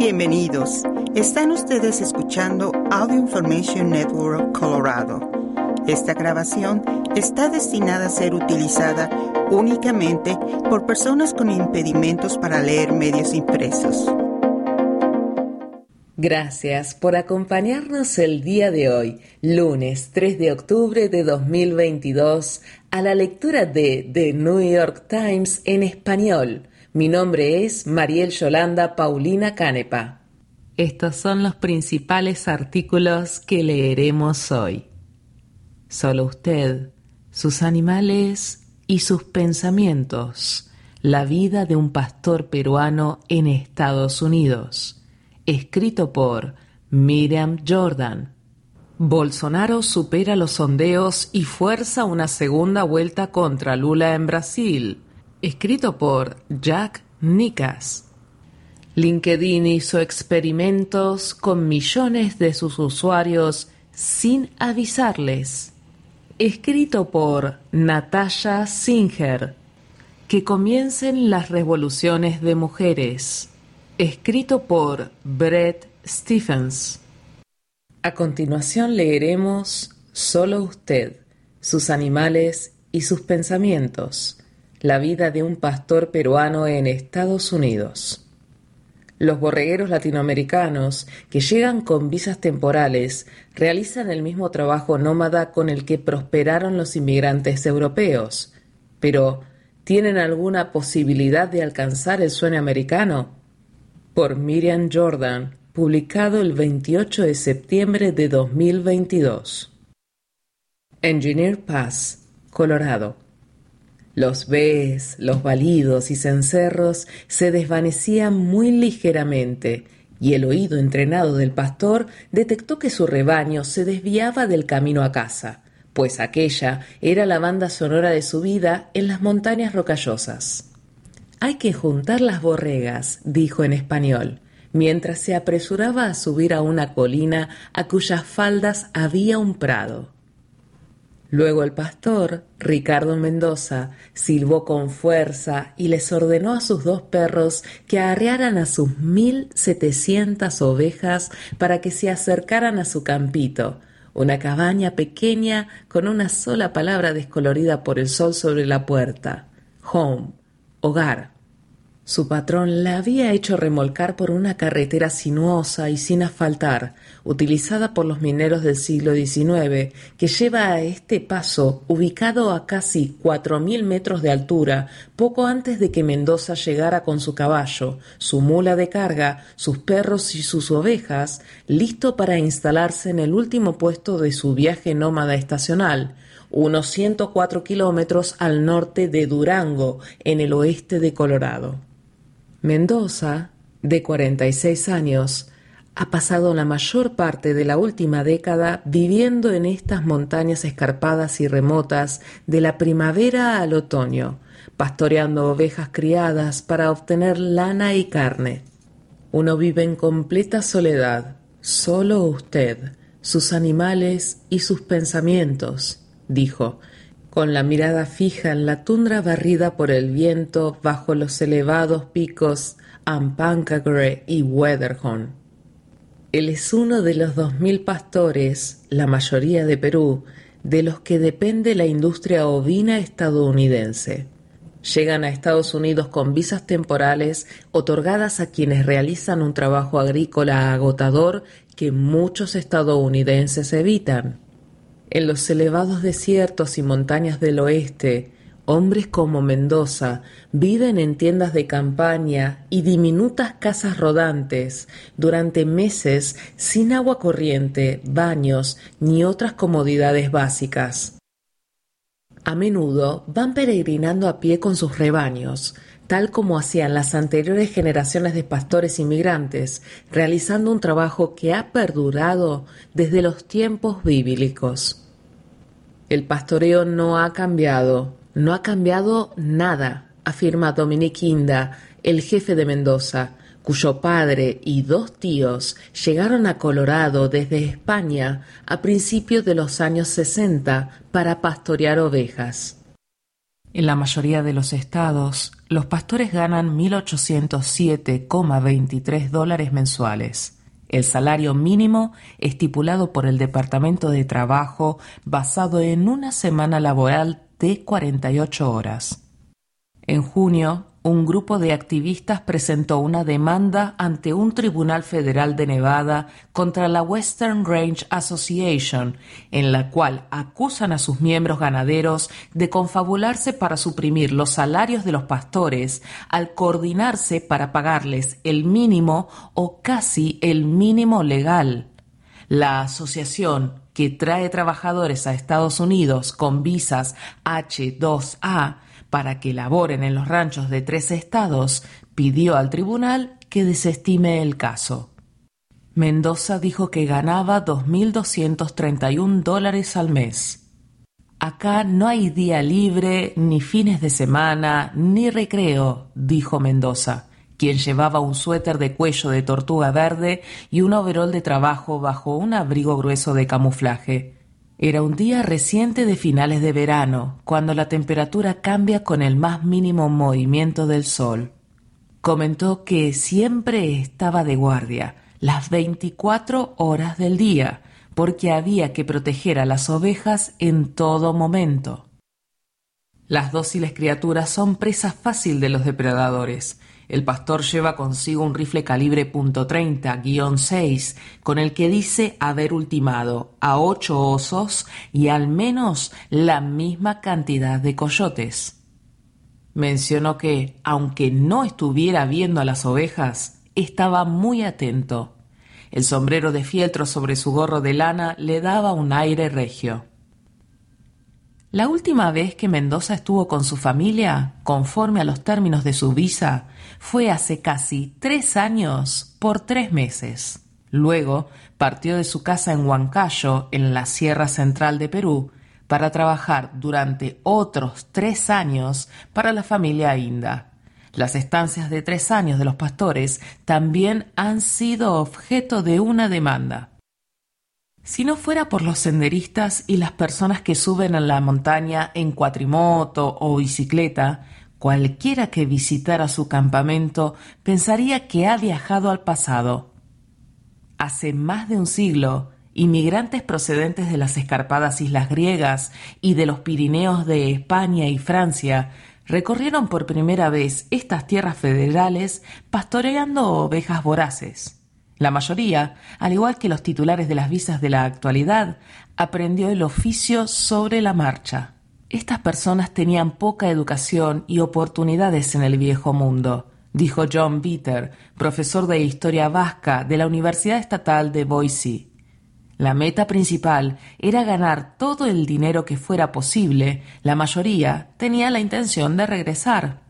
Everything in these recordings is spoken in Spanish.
Bienvenidos. Están ustedes escuchando Audio Information Network Colorado. Esta grabación está destinada a ser utilizada únicamente por personas con impedimentos para leer medios impresos. Gracias por acompañarnos el día de hoy, lunes 3 de octubre de 2022, a la lectura de The New York Times en español. Mi nombre es Mariel Yolanda Paulina Canepa. Estos son los principales artículos que leeremos hoy. Solo usted, sus animales y sus pensamientos. La vida de un pastor peruano en Estados Unidos escrito por Miriam Jordan. Bolsonaro supera los sondeos y fuerza una segunda vuelta contra Lula en Brasil, escrito por Jack Nicas. LinkedIn hizo experimentos con millones de sus usuarios sin avisarles, escrito por Natasha Singer. Que comiencen las revoluciones de mujeres escrito por Brett Stephens. A continuación leeremos Solo usted, sus animales y sus pensamientos, la vida de un pastor peruano en Estados Unidos. Los borregueros latinoamericanos que llegan con visas temporales realizan el mismo trabajo nómada con el que prosperaron los inmigrantes europeos, pero ¿tienen alguna posibilidad de alcanzar el sueño americano? por Miriam Jordan, publicado el 28 de septiembre de 2022. Engineer Pass, Colorado. Los Bs, los balidos y cencerros se desvanecían muy ligeramente, y el oído entrenado del pastor detectó que su rebaño se desviaba del camino a casa, pues aquella era la banda sonora de su vida en las montañas rocallosas. Hay que juntar las borregas, dijo en español, mientras se apresuraba a subir a una colina a cuyas faldas había un prado. Luego el pastor, Ricardo Mendoza, silbó con fuerza y les ordenó a sus dos perros que arrearan a sus mil setecientas ovejas para que se acercaran a su campito, una cabaña pequeña con una sola palabra descolorida por el sol sobre la puerta, home hogar. Su patrón la había hecho remolcar por una carretera sinuosa y sin asfaltar, utilizada por los mineros del siglo XIX, que lleva a este paso, ubicado a casi cuatro mil metros de altura, poco antes de que Mendoza llegara con su caballo, su mula de carga, sus perros y sus ovejas, listo para instalarse en el último puesto de su viaje nómada estacional, unos 104 kilómetros al norte de Durango, en el oeste de Colorado. Mendoza, de 46 años, ha pasado la mayor parte de la última década viviendo en estas montañas escarpadas y remotas de la primavera al otoño, pastoreando ovejas criadas para obtener lana y carne. Uno vive en completa soledad, solo usted, sus animales y sus pensamientos dijo, con la mirada fija en la tundra barrida por el viento bajo los elevados picos Ampancagre y Weatherhorn. Él es uno de los dos mil pastores, la mayoría de Perú, de los que depende la industria ovina estadounidense. Llegan a Estados Unidos con visas temporales otorgadas a quienes realizan un trabajo agrícola agotador que muchos estadounidenses evitan. En los elevados desiertos y montañas del oeste, hombres como Mendoza viven en tiendas de campaña y diminutas casas rodantes durante meses sin agua corriente, baños ni otras comodidades básicas. A menudo van peregrinando a pie con sus rebaños, tal como hacían las anteriores generaciones de pastores inmigrantes, realizando un trabajo que ha perdurado desde los tiempos bíblicos. El pastoreo no ha cambiado, no ha cambiado nada, afirma Dominique Inda, el jefe de Mendoza, cuyo padre y dos tíos llegaron a Colorado desde España a principios de los años 60 para pastorear ovejas. En la mayoría de los estados, los pastores ganan 1.807,23 dólares mensuales. El salario mínimo estipulado por el Departamento de Trabajo basado en una semana laboral de 48 horas. En junio, un grupo de activistas presentó una demanda ante un tribunal federal de Nevada contra la Western Range Association, en la cual acusan a sus miembros ganaderos de confabularse para suprimir los salarios de los pastores al coordinarse para pagarles el mínimo o casi el mínimo legal. La asociación que trae trabajadores a Estados Unidos con visas H2A para que laboren en los ranchos de tres estados, pidió al tribunal que desestime el caso. Mendoza dijo que ganaba 2.231 dólares al mes. Acá no hay día libre, ni fines de semana, ni recreo, dijo Mendoza, quien llevaba un suéter de cuello de tortuga verde y un overol de trabajo bajo un abrigo grueso de camuflaje. Era un día reciente de finales de verano, cuando la temperatura cambia con el más mínimo movimiento del sol. Comentó que siempre estaba de guardia, las 24 horas del día, porque había que proteger a las ovejas en todo momento. Las dóciles criaturas son presa fácil de los depredadores, el pastor lleva consigo un rifle calibre .30-6 con el que dice haber ultimado a ocho osos y al menos la misma cantidad de coyotes. Mencionó que, aunque no estuviera viendo a las ovejas, estaba muy atento. El sombrero de fieltro sobre su gorro de lana le daba un aire regio. La última vez que Mendoza estuvo con su familia, conforme a los términos de su visa, fue hace casi tres años por tres meses. Luego partió de su casa en Huancayo, en la Sierra Central de Perú, para trabajar durante otros tres años para la familia Inda. Las estancias de tres años de los pastores también han sido objeto de una demanda. Si no fuera por los senderistas y las personas que suben a la montaña en cuatrimoto o bicicleta, cualquiera que visitara su campamento pensaría que ha viajado al pasado. Hace más de un siglo, inmigrantes procedentes de las escarpadas islas griegas y de los Pirineos de España y Francia recorrieron por primera vez estas tierras federales pastoreando ovejas voraces. La mayoría, al igual que los titulares de las visas de la actualidad, aprendió el oficio sobre la marcha. Estas personas tenían poca educación y oportunidades en el viejo mundo, dijo John Bitter, profesor de historia vasca de la Universidad Estatal de Boise. La meta principal era ganar todo el dinero que fuera posible, la mayoría tenía la intención de regresar.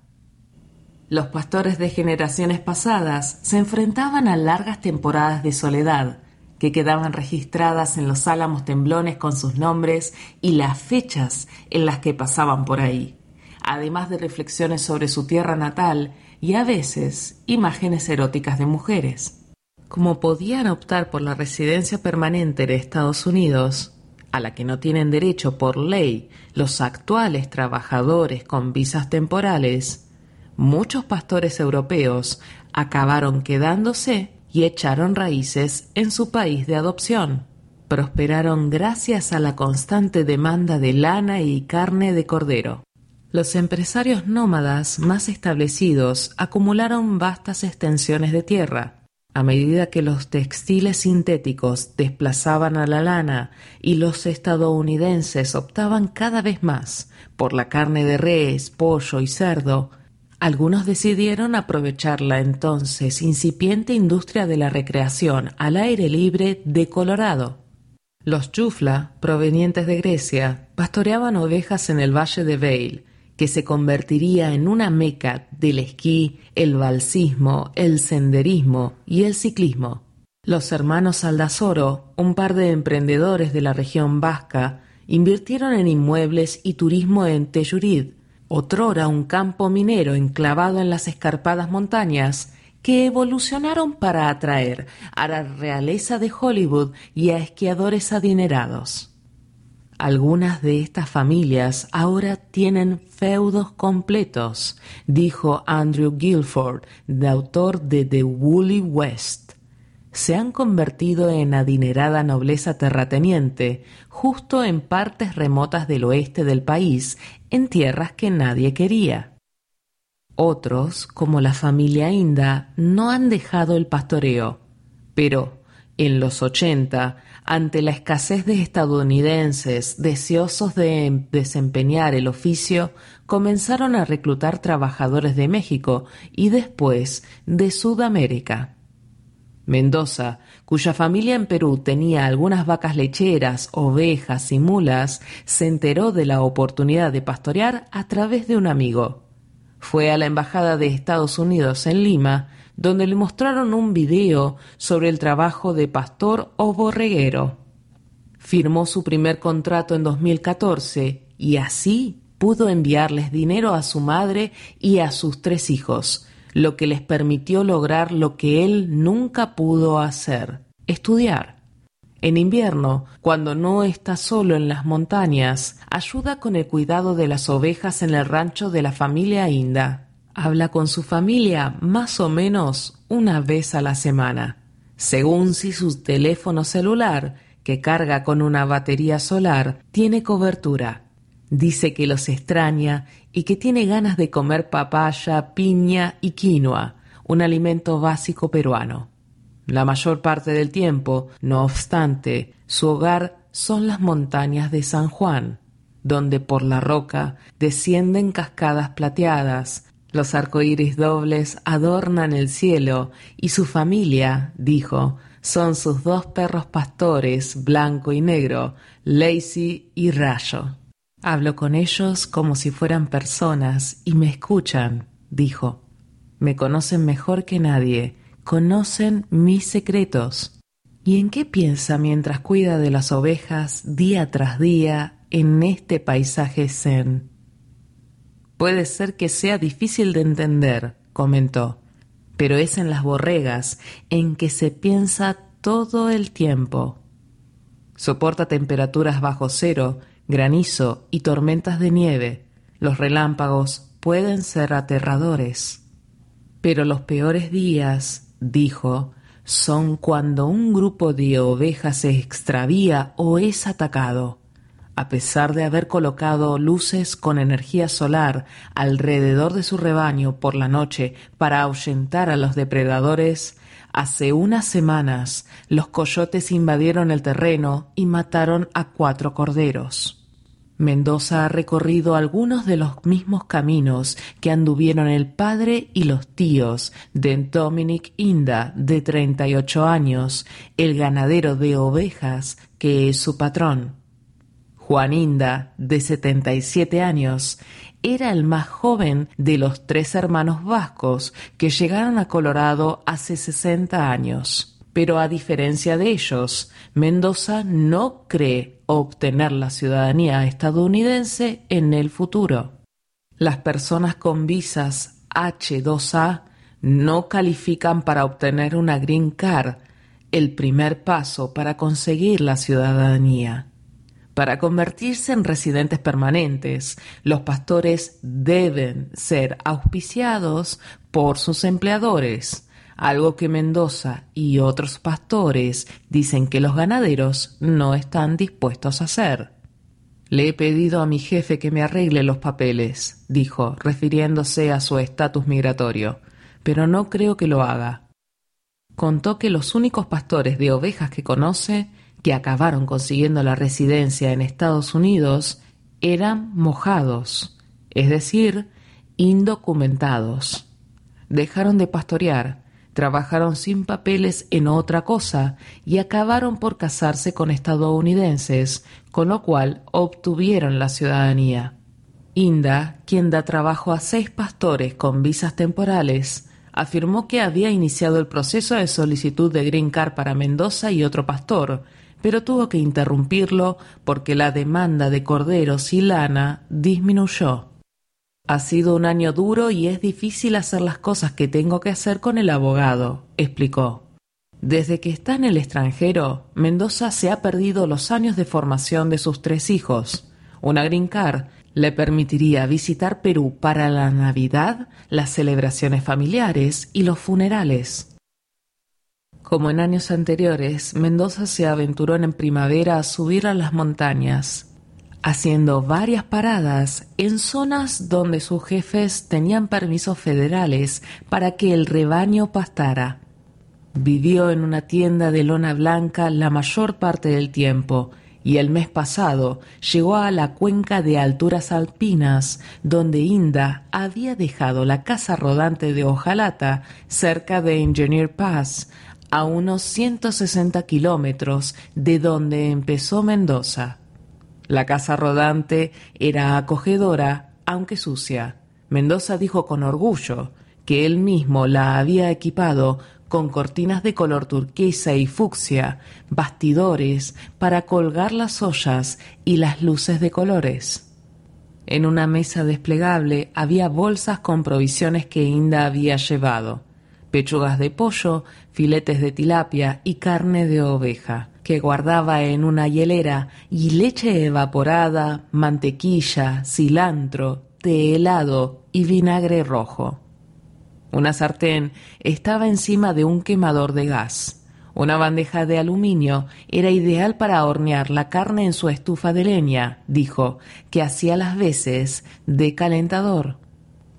Los pastores de generaciones pasadas se enfrentaban a largas temporadas de soledad, que quedaban registradas en los álamos temblones con sus nombres y las fechas en las que pasaban por ahí, además de reflexiones sobre su tierra natal y a veces imágenes eróticas de mujeres. Como podían optar por la residencia permanente de Estados Unidos, a la que no tienen derecho por ley los actuales trabajadores con visas temporales, muchos pastores europeos acabaron quedándose y echaron raíces en su país de adopción. Prosperaron gracias a la constante demanda de lana y carne de cordero. Los empresarios nómadas más establecidos acumularon vastas extensiones de tierra. A medida que los textiles sintéticos desplazaban a la lana y los estadounidenses optaban cada vez más por la carne de res, pollo y cerdo, algunos decidieron aprovechar la entonces incipiente industria de la recreación al aire libre de Colorado. Los chufla, provenientes de Grecia, pastoreaban ovejas en el valle de Veil, que se convertiría en una meca del esquí, el balsismo, el senderismo y el ciclismo. Los hermanos Aldazoro, un par de emprendedores de la región vasca, invirtieron en inmuebles y turismo en Tellurid, otrora un campo minero enclavado en las escarpadas montañas, que evolucionaron para atraer a la realeza de Hollywood y a esquiadores adinerados. Algunas de estas familias ahora tienen feudos completos, dijo Andrew Guilford, de autor de The Woolly West. Se han convertido en adinerada nobleza terrateniente, justo en partes remotas del oeste del país, en tierras que nadie quería. Otros, como la familia Inda, no han dejado el pastoreo, pero en los ochenta ante la escasez de estadounidenses deseosos de desempeñar el oficio, comenzaron a reclutar trabajadores de México y después de Sudamérica. Mendoza, cuya familia en Perú tenía algunas vacas lecheras, ovejas y mulas, se enteró de la oportunidad de pastorear a través de un amigo. Fue a la Embajada de Estados Unidos en Lima donde le mostraron un video sobre el trabajo de pastor o borreguero. Firmó su primer contrato en 2014 y así pudo enviarles dinero a su madre y a sus tres hijos, lo que les permitió lograr lo que él nunca pudo hacer, estudiar. En invierno, cuando no está solo en las montañas, ayuda con el cuidado de las ovejas en el rancho de la familia Inda. Habla con su familia más o menos una vez a la semana, según si su teléfono celular, que carga con una batería solar, tiene cobertura. Dice que los extraña y que tiene ganas de comer papaya, piña y quinoa, un alimento básico peruano. La mayor parte del tiempo, no obstante, su hogar son las montañas de San Juan, donde por la roca descienden cascadas plateadas, los arcoíris dobles adornan el cielo y su familia, dijo, son sus dos perros pastores, blanco y negro, Lazy y Rayo. Hablo con ellos como si fueran personas y me escuchan, dijo. Me conocen mejor que nadie, conocen mis secretos. ¿Y en qué piensa mientras cuida de las ovejas día tras día en este paisaje zen? Puede ser que sea difícil de entender, comentó, pero es en las borregas en que se piensa todo el tiempo. Soporta temperaturas bajo cero, granizo y tormentas de nieve. Los relámpagos pueden ser aterradores. Pero los peores días, dijo, son cuando un grupo de ovejas se extravía o es atacado a pesar de haber colocado luces con energía solar alrededor de su rebaño por la noche para ahuyentar a los depredadores, hace unas semanas los coyotes invadieron el terreno y mataron a cuatro corderos. Mendoza ha recorrido algunos de los mismos caminos que anduvieron el padre y los tíos de Dominic Inda, de 38 años, el ganadero de ovejas que es su patrón. Juaninda, de 77 años, era el más joven de los tres hermanos vascos que llegaron a Colorado hace 60 años. Pero a diferencia de ellos, Mendoza no cree obtener la ciudadanía estadounidense en el futuro. Las personas con visas H2A no califican para obtener una green card, el primer paso para conseguir la ciudadanía. Para convertirse en residentes permanentes, los pastores deben ser auspiciados por sus empleadores, algo que Mendoza y otros pastores dicen que los ganaderos no están dispuestos a hacer. Le he pedido a mi jefe que me arregle los papeles, dijo, refiriéndose a su estatus migratorio, pero no creo que lo haga. Contó que los únicos pastores de ovejas que conoce que acabaron consiguiendo la residencia en Estados Unidos eran mojados, es decir, indocumentados. Dejaron de pastorear, trabajaron sin papeles en otra cosa y acabaron por casarse con estadounidenses, con lo cual obtuvieron la ciudadanía. Inda, quien da trabajo a seis pastores con visas temporales, afirmó que había iniciado el proceso de solicitud de Green Card para Mendoza y otro pastor, pero tuvo que interrumpirlo porque la demanda de corderos y lana disminuyó. Ha sido un año duro y es difícil hacer las cosas que tengo que hacer con el abogado, explicó. Desde que está en el extranjero, Mendoza se ha perdido los años de formación de sus tres hijos. Una green le permitiría visitar Perú para la Navidad, las celebraciones familiares y los funerales. Como en años anteriores, Mendoza se aventuró en primavera a subir a las montañas, haciendo varias paradas en zonas donde sus jefes tenían permisos federales para que el rebaño pastara. Vivió en una tienda de lona blanca la mayor parte del tiempo y el mes pasado llegó a la cuenca de alturas alpinas donde Inda había dejado la casa rodante de Ojalata cerca de Engineer Pass, a unos 160 kilómetros de donde empezó Mendoza. La casa rodante era acogedora, aunque sucia. Mendoza dijo con orgullo que él mismo la había equipado con cortinas de color turquesa y fucsia, bastidores para colgar las ollas y las luces de colores. En una mesa desplegable había bolsas con provisiones que Inda había llevado, pechugas de pollo, filetes de tilapia y carne de oveja, que guardaba en una hielera, y leche evaporada, mantequilla, cilantro, té helado y vinagre rojo. Una sartén estaba encima de un quemador de gas. Una bandeja de aluminio era ideal para hornear la carne en su estufa de leña, dijo, que hacía las veces de calentador.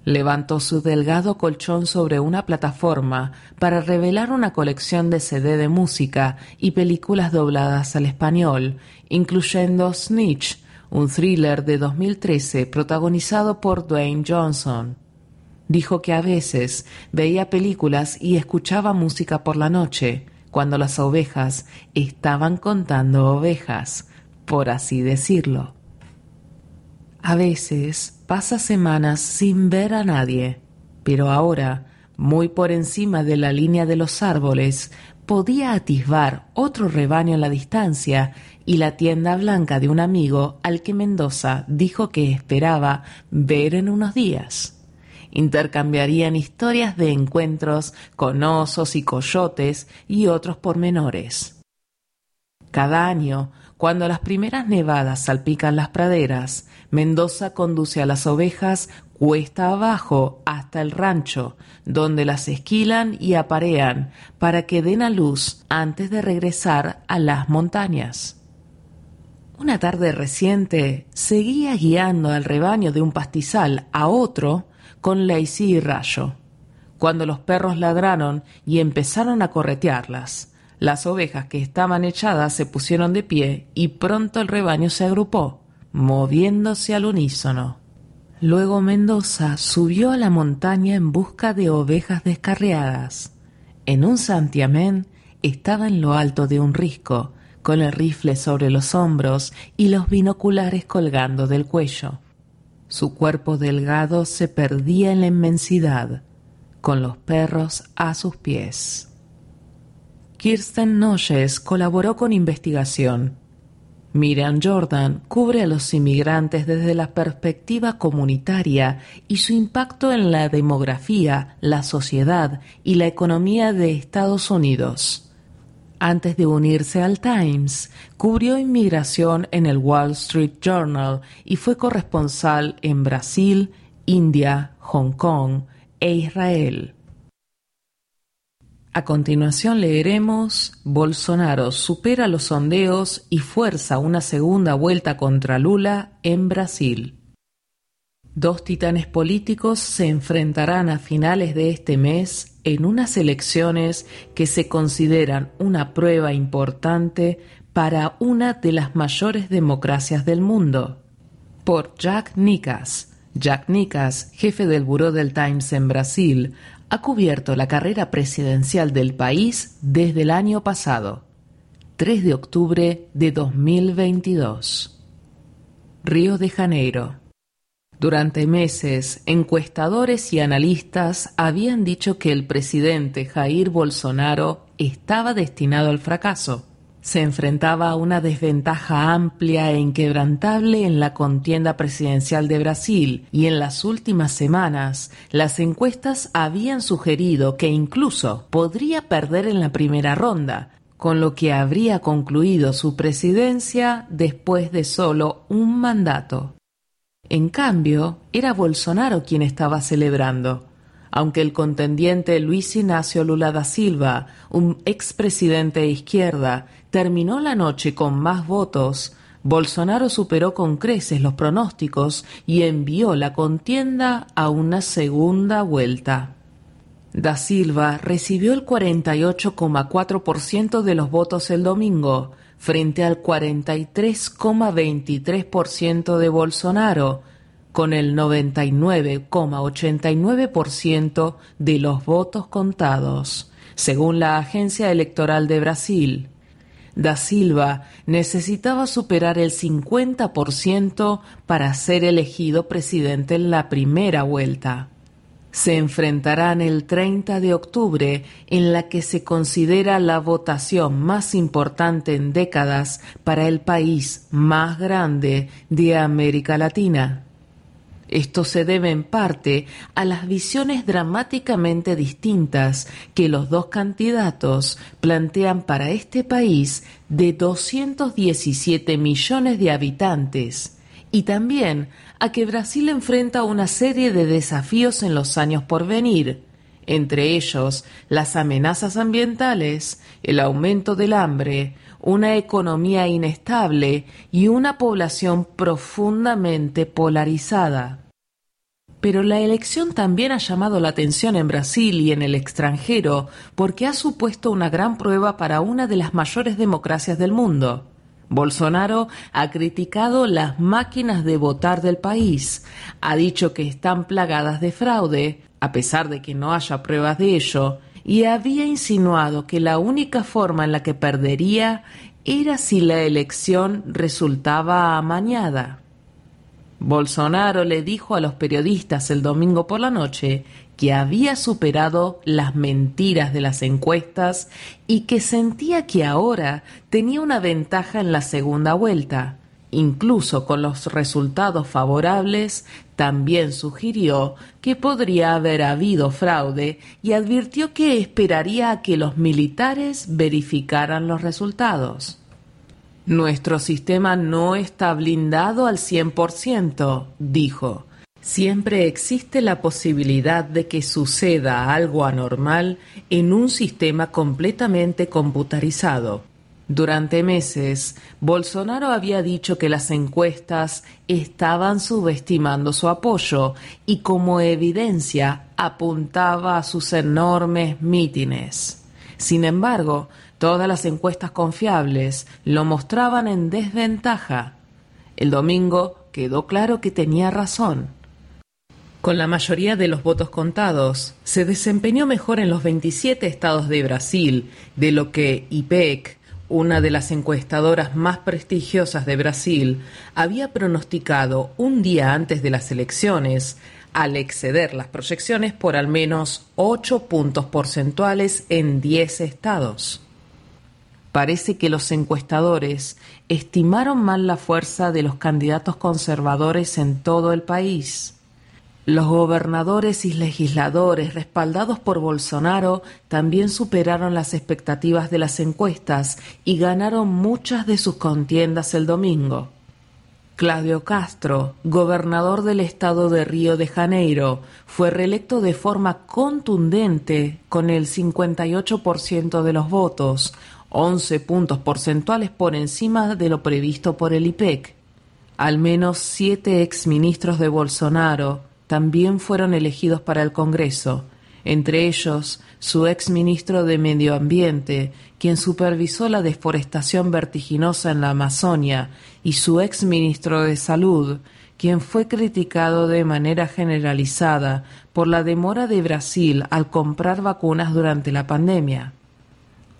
Levantó su delgado colchón sobre una plataforma para revelar una colección de CD de música y películas dobladas al español, incluyendo Snitch, un thriller de 2013 protagonizado por Dwayne Johnson. Dijo que a veces veía películas y escuchaba música por la noche, cuando las ovejas estaban contando ovejas, por así decirlo. A veces pasa semanas sin ver a nadie, pero ahora, muy por encima de la línea de los árboles, podía atisbar otro rebaño en la distancia y la tienda blanca de un amigo al que Mendoza dijo que esperaba ver en unos días intercambiarían historias de encuentros con osos y coyotes y otros pormenores. Cada año, cuando las primeras nevadas salpican las praderas, Mendoza conduce a las ovejas cuesta abajo hasta el rancho, donde las esquilan y aparean para que den a luz antes de regresar a las montañas. Una tarde reciente seguía guiando al rebaño de un pastizal a otro con Lacey y Rayo. Cuando los perros ladraron y empezaron a corretearlas, las ovejas que estaban echadas se pusieron de pie y pronto el rebaño se agrupó, moviéndose al unísono. Luego Mendoza subió a la montaña en busca de ovejas descarriadas. En un santiamén estaba en lo alto de un risco, con el rifle sobre los hombros y los binoculares colgando del cuello. Su cuerpo delgado se perdía en la inmensidad, con los perros a sus pies. Kirsten Noyes colaboró con investigación. Miriam Jordan cubre a los inmigrantes desde la perspectiva comunitaria y su impacto en la demografía, la sociedad y la economía de Estados Unidos. Antes de unirse al Times, cubrió inmigración en el Wall Street Journal y fue corresponsal en Brasil, India, Hong Kong e Israel. A continuación leeremos Bolsonaro supera los sondeos y fuerza una segunda vuelta contra Lula en Brasil. Dos titanes políticos se enfrentarán a finales de este mes en unas elecciones que se consideran una prueba importante para una de las mayores democracias del mundo. Por Jack Nicas. Jack Nicas, jefe del Buró del Times en Brasil, ha cubierto la carrera presidencial del país desde el año pasado, 3 de octubre de 2022. Río de Janeiro. Durante meses, encuestadores y analistas habían dicho que el presidente Jair Bolsonaro estaba destinado al fracaso. Se enfrentaba a una desventaja amplia e inquebrantable en la contienda presidencial de Brasil y en las últimas semanas las encuestas habían sugerido que incluso podría perder en la primera ronda, con lo que habría concluido su presidencia después de solo un mandato. En cambio, era Bolsonaro quien estaba celebrando aunque el contendiente Luis Ignacio Lula da Silva, un expresidente de izquierda, terminó la noche con más votos, Bolsonaro superó con creces los pronósticos y envió la contienda a una segunda vuelta. Da Silva recibió el 48,4% de los votos el domingo, frente al 43,23% de Bolsonaro, con el 99,89% de los votos contados, según la Agencia Electoral de Brasil. Da Silva necesitaba superar el 50% para ser elegido presidente en la primera vuelta. Se enfrentarán el 30 de octubre en la que se considera la votación más importante en décadas para el país más grande de América Latina. Esto se debe en parte a las visiones dramáticamente distintas que los dos candidatos plantean para este país de 217 millones de habitantes y también a que Brasil enfrenta una serie de desafíos en los años por venir, entre ellos las amenazas ambientales, el aumento del hambre, una economía inestable y una población profundamente polarizada. Pero la elección también ha llamado la atención en Brasil y en el extranjero porque ha supuesto una gran prueba para una de las mayores democracias del mundo. Bolsonaro ha criticado las máquinas de votar del país, ha dicho que están plagadas de fraude, a pesar de que no haya pruebas de ello, y había insinuado que la única forma en la que perdería era si la elección resultaba amañada. Bolsonaro le dijo a los periodistas el domingo por la noche que había superado las mentiras de las encuestas y que sentía que ahora tenía una ventaja en la segunda vuelta. Incluso con los resultados favorables, también sugirió que podría haber habido fraude y advirtió que esperaría a que los militares verificaran los resultados. Nuestro sistema no está blindado al 100%, dijo. Siempre existe la posibilidad de que suceda algo anormal en un sistema completamente computarizado. Durante meses, Bolsonaro había dicho que las encuestas estaban subestimando su apoyo y como evidencia apuntaba a sus enormes mítines. Sin embargo, Todas las encuestas confiables lo mostraban en desventaja. El domingo quedó claro que tenía razón. Con la mayoría de los votos contados, se desempeñó mejor en los 27 estados de Brasil de lo que IPEC, una de las encuestadoras más prestigiosas de Brasil, había pronosticado un día antes de las elecciones, al exceder las proyecciones por al menos 8 puntos porcentuales en 10 estados. Parece que los encuestadores estimaron mal la fuerza de los candidatos conservadores en todo el país. Los gobernadores y legisladores respaldados por Bolsonaro también superaron las expectativas de las encuestas y ganaron muchas de sus contiendas el domingo. Claudio Castro, gobernador del estado de Río de Janeiro, fue reelecto de forma contundente con el 58% de los votos, 11 puntos porcentuales por encima de lo previsto por el IPEC. Al menos siete exministros de Bolsonaro también fueron elegidos para el Congreso, entre ellos su exministro de Medio Ambiente, quien supervisó la deforestación vertiginosa en la Amazonia, y su exministro de Salud, quien fue criticado de manera generalizada por la demora de Brasil al comprar vacunas durante la pandemia.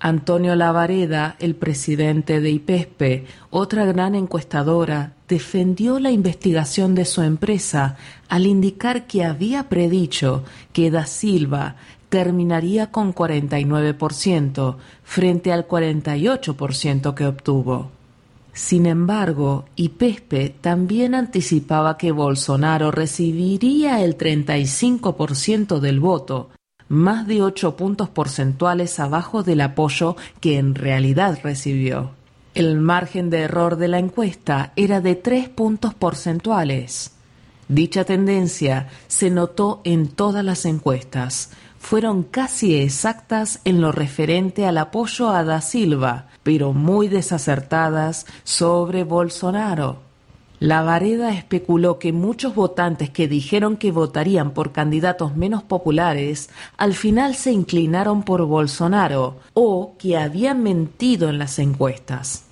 Antonio Lavareda, el presidente de IPESPE, otra gran encuestadora, defendió la investigación de su empresa al indicar que había predicho que Da Silva terminaría con 49% frente al 48% que obtuvo. Sin embargo, Ipespe también anticipaba que Bolsonaro recibiría el 35% del voto, más de 8 puntos porcentuales abajo del apoyo que en realidad recibió. El margen de error de la encuesta era de 3 puntos porcentuales. Dicha tendencia se notó en todas las encuestas. Fueron casi exactas en lo referente al apoyo a Da Silva, pero muy desacertadas sobre Bolsonaro. La Vareda especuló que muchos votantes que dijeron que votarían por candidatos menos populares al final se inclinaron por Bolsonaro o que habían mentido en las encuestas.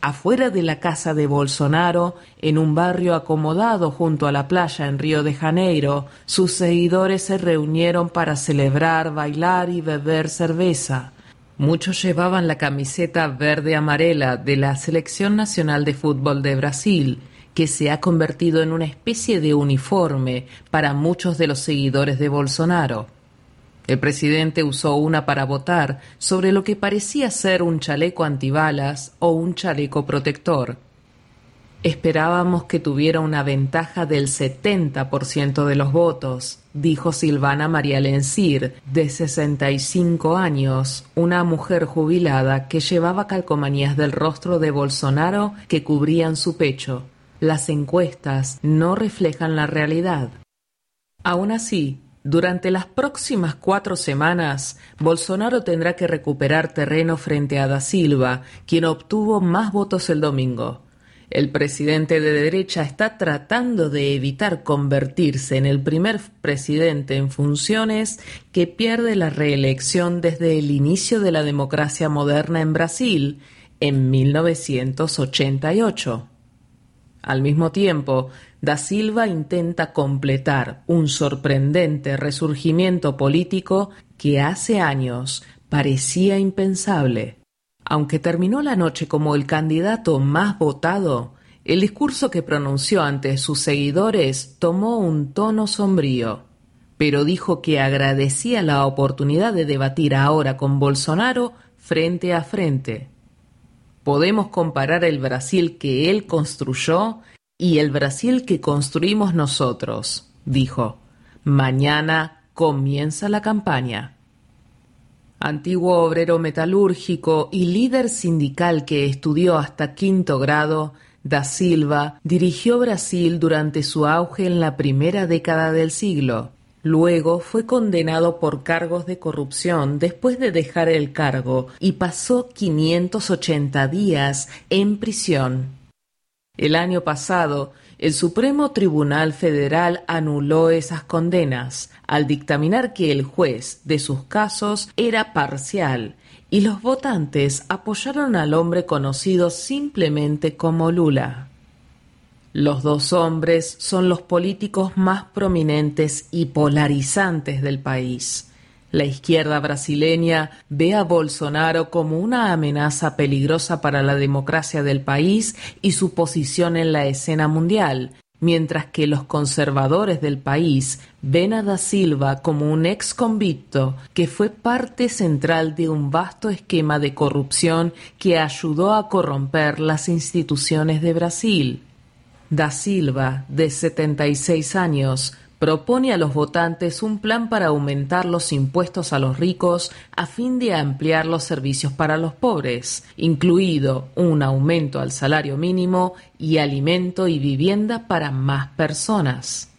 Afuera de la casa de Bolsonaro, en un barrio acomodado junto a la playa en Río de Janeiro, sus seguidores se reunieron para celebrar, bailar y beber cerveza. Muchos llevaban la camiseta verde-amarela de la Selección Nacional de Fútbol de Brasil, que se ha convertido en una especie de uniforme para muchos de los seguidores de Bolsonaro. El presidente usó una para votar sobre lo que parecía ser un chaleco antibalas o un chaleco protector. Esperábamos que tuviera una ventaja del 70% de los votos, dijo Silvana María Lencir, de 65 años, una mujer jubilada que llevaba calcomanías del rostro de Bolsonaro que cubrían su pecho. Las encuestas no reflejan la realidad. Aún así, durante las próximas cuatro semanas, Bolsonaro tendrá que recuperar terreno frente a Da Silva, quien obtuvo más votos el domingo. El presidente de derecha está tratando de evitar convertirse en el primer presidente en funciones que pierde la reelección desde el inicio de la democracia moderna en Brasil en 1988. Al mismo tiempo, Da Silva intenta completar un sorprendente resurgimiento político que hace años parecía impensable. Aunque terminó la noche como el candidato más votado, el discurso que pronunció ante sus seguidores tomó un tono sombrío, pero dijo que agradecía la oportunidad de debatir ahora con Bolsonaro frente a frente. Podemos comparar el Brasil que él construyó y el Brasil que construimos nosotros, dijo. Mañana comienza la campaña. Antiguo obrero metalúrgico y líder sindical que estudió hasta quinto grado, Da Silva dirigió Brasil durante su auge en la primera década del siglo. Luego fue condenado por cargos de corrupción después de dejar el cargo y pasó 580 días en prisión. El año pasado, el Supremo Tribunal Federal anuló esas condenas al dictaminar que el juez de sus casos era parcial y los votantes apoyaron al hombre conocido simplemente como Lula. Los dos hombres son los políticos más prominentes y polarizantes del país. La izquierda brasileña ve a Bolsonaro como una amenaza peligrosa para la democracia del país y su posición en la escena mundial, mientras que los conservadores del país ven a Da Silva como un ex convicto que fue parte central de un vasto esquema de corrupción que ayudó a corromper las instituciones de Brasil. Da Silva, de 76 años, propone a los votantes un plan para aumentar los impuestos a los ricos a fin de ampliar los servicios para los pobres, incluido un aumento al salario mínimo y alimento y vivienda para más personas.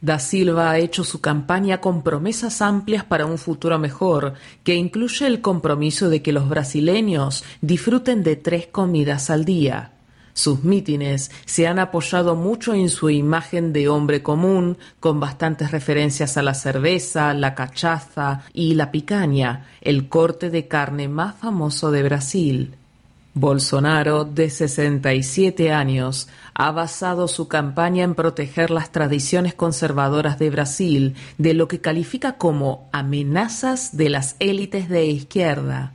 Da Silva ha hecho su campaña con promesas amplias para un futuro mejor, que incluye el compromiso de que los brasileños disfruten de tres comidas al día, sus mítines se han apoyado mucho en su imagen de hombre común, con bastantes referencias a la cerveza, la cachaza y la picaña, el corte de carne más famoso de Brasil. Bolsonaro, de 67 años, ha basado su campaña en proteger las tradiciones conservadoras de Brasil de lo que califica como amenazas de las élites de izquierda.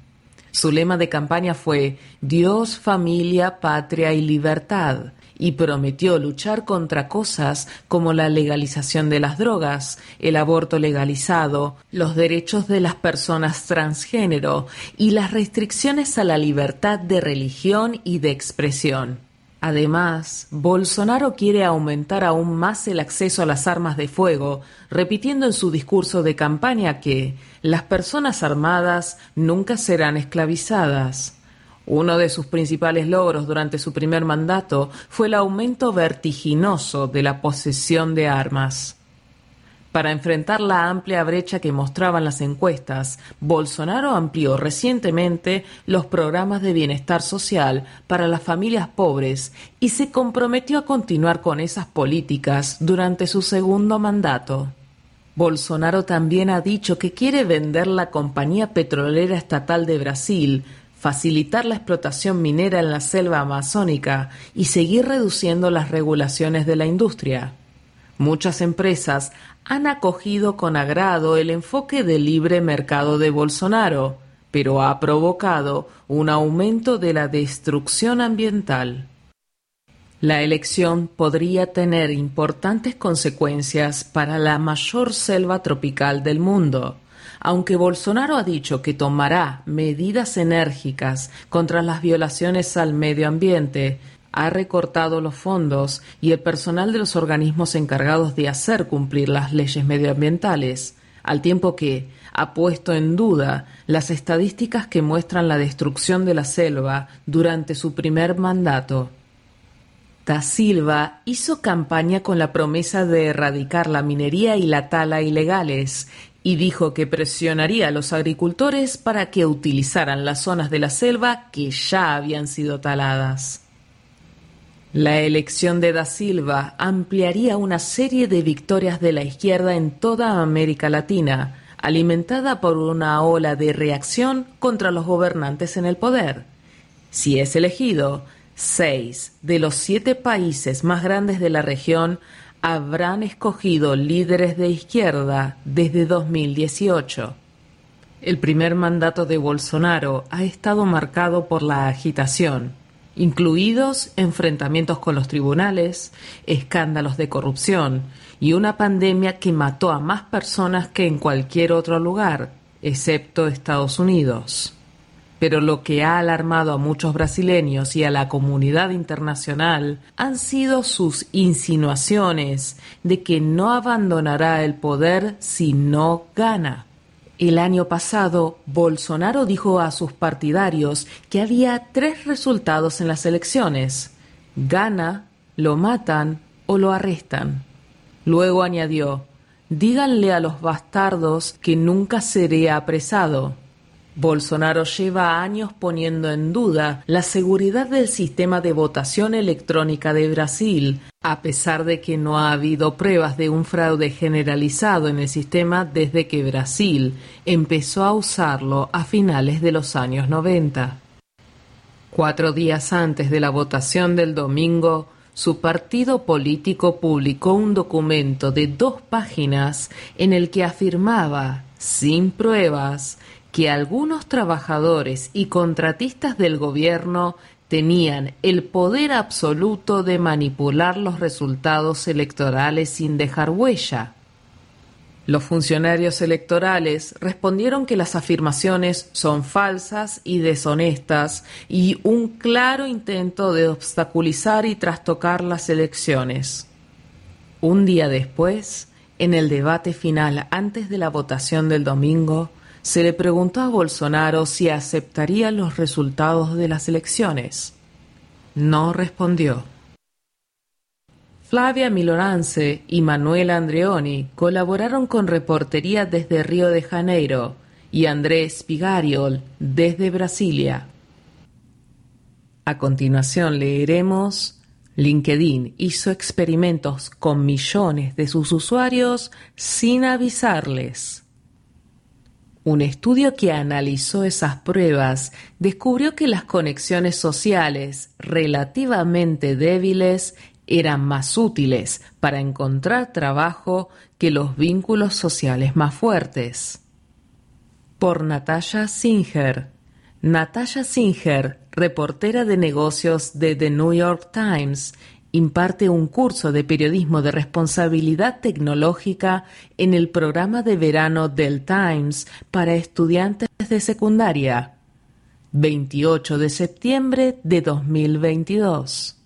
Su lema de campaña fue Dios, familia, patria y libertad, y prometió luchar contra cosas como la legalización de las drogas, el aborto legalizado, los derechos de las personas transgénero y las restricciones a la libertad de religión y de expresión. Además, Bolsonaro quiere aumentar aún más el acceso a las armas de fuego, repitiendo en su discurso de campaña que las personas armadas nunca serán esclavizadas. Uno de sus principales logros durante su primer mandato fue el aumento vertiginoso de la posesión de armas. Para enfrentar la amplia brecha que mostraban las encuestas, Bolsonaro amplió recientemente los programas de bienestar social para las familias pobres y se comprometió a continuar con esas políticas durante su segundo mandato. Bolsonaro también ha dicho que quiere vender la compañía petrolera estatal de Brasil, facilitar la explotación minera en la selva amazónica y seguir reduciendo las regulaciones de la industria. Muchas empresas han acogido con agrado el enfoque de libre mercado de Bolsonaro, pero ha provocado un aumento de la destrucción ambiental. La elección podría tener importantes consecuencias para la mayor selva tropical del mundo. Aunque Bolsonaro ha dicho que tomará medidas enérgicas contra las violaciones al medio ambiente, ha recortado los fondos y el personal de los organismos encargados de hacer cumplir las leyes medioambientales, al tiempo que ha puesto en duda las estadísticas que muestran la destrucción de la selva durante su primer mandato. Da Silva hizo campaña con la promesa de erradicar la minería y la tala ilegales y dijo que presionaría a los agricultores para que utilizaran las zonas de la selva que ya habían sido taladas. La elección de Da Silva ampliaría una serie de victorias de la izquierda en toda América Latina, alimentada por una ola de reacción contra los gobernantes en el poder. Si es elegido, seis de los siete países más grandes de la región habrán escogido líderes de izquierda desde 2018. El primer mandato de Bolsonaro ha estado marcado por la agitación incluidos enfrentamientos con los tribunales, escándalos de corrupción y una pandemia que mató a más personas que en cualquier otro lugar, excepto Estados Unidos. Pero lo que ha alarmado a muchos brasileños y a la comunidad internacional han sido sus insinuaciones de que no abandonará el poder si no gana. El año pasado, Bolsonaro dijo a sus partidarios que había tres resultados en las elecciones. Gana, lo matan o lo arrestan. Luego añadió, díganle a los bastardos que nunca seré apresado. Bolsonaro lleva años poniendo en duda la seguridad del sistema de votación electrónica de Brasil, a pesar de que no ha habido pruebas de un fraude generalizado en el sistema desde que Brasil empezó a usarlo a finales de los años 90. Cuatro días antes de la votación del domingo, su partido político publicó un documento de dos páginas en el que afirmaba, sin pruebas, que algunos trabajadores y contratistas del gobierno tenían el poder absoluto de manipular los resultados electorales sin dejar huella. Los funcionarios electorales respondieron que las afirmaciones son falsas y deshonestas y un claro intento de obstaculizar y trastocar las elecciones. Un día después, en el debate final antes de la votación del domingo, se le preguntó a Bolsonaro si aceptaría los resultados de las elecciones. No respondió. Flavia Milorance y Manuel Andreoni colaboraron con reportería desde Río de Janeiro y Andrés Pigariol desde Brasilia. A continuación leeremos LinkedIn hizo experimentos con millones de sus usuarios sin avisarles. Un estudio que analizó esas pruebas descubrió que las conexiones sociales relativamente débiles eran más útiles para encontrar trabajo que los vínculos sociales más fuertes. Por Natasha Singer. Natasha Singer, reportera de negocios de The New York Times, imparte un curso de periodismo de responsabilidad tecnológica en el programa de verano del Times para estudiantes de secundaria. 28 de septiembre de 2022.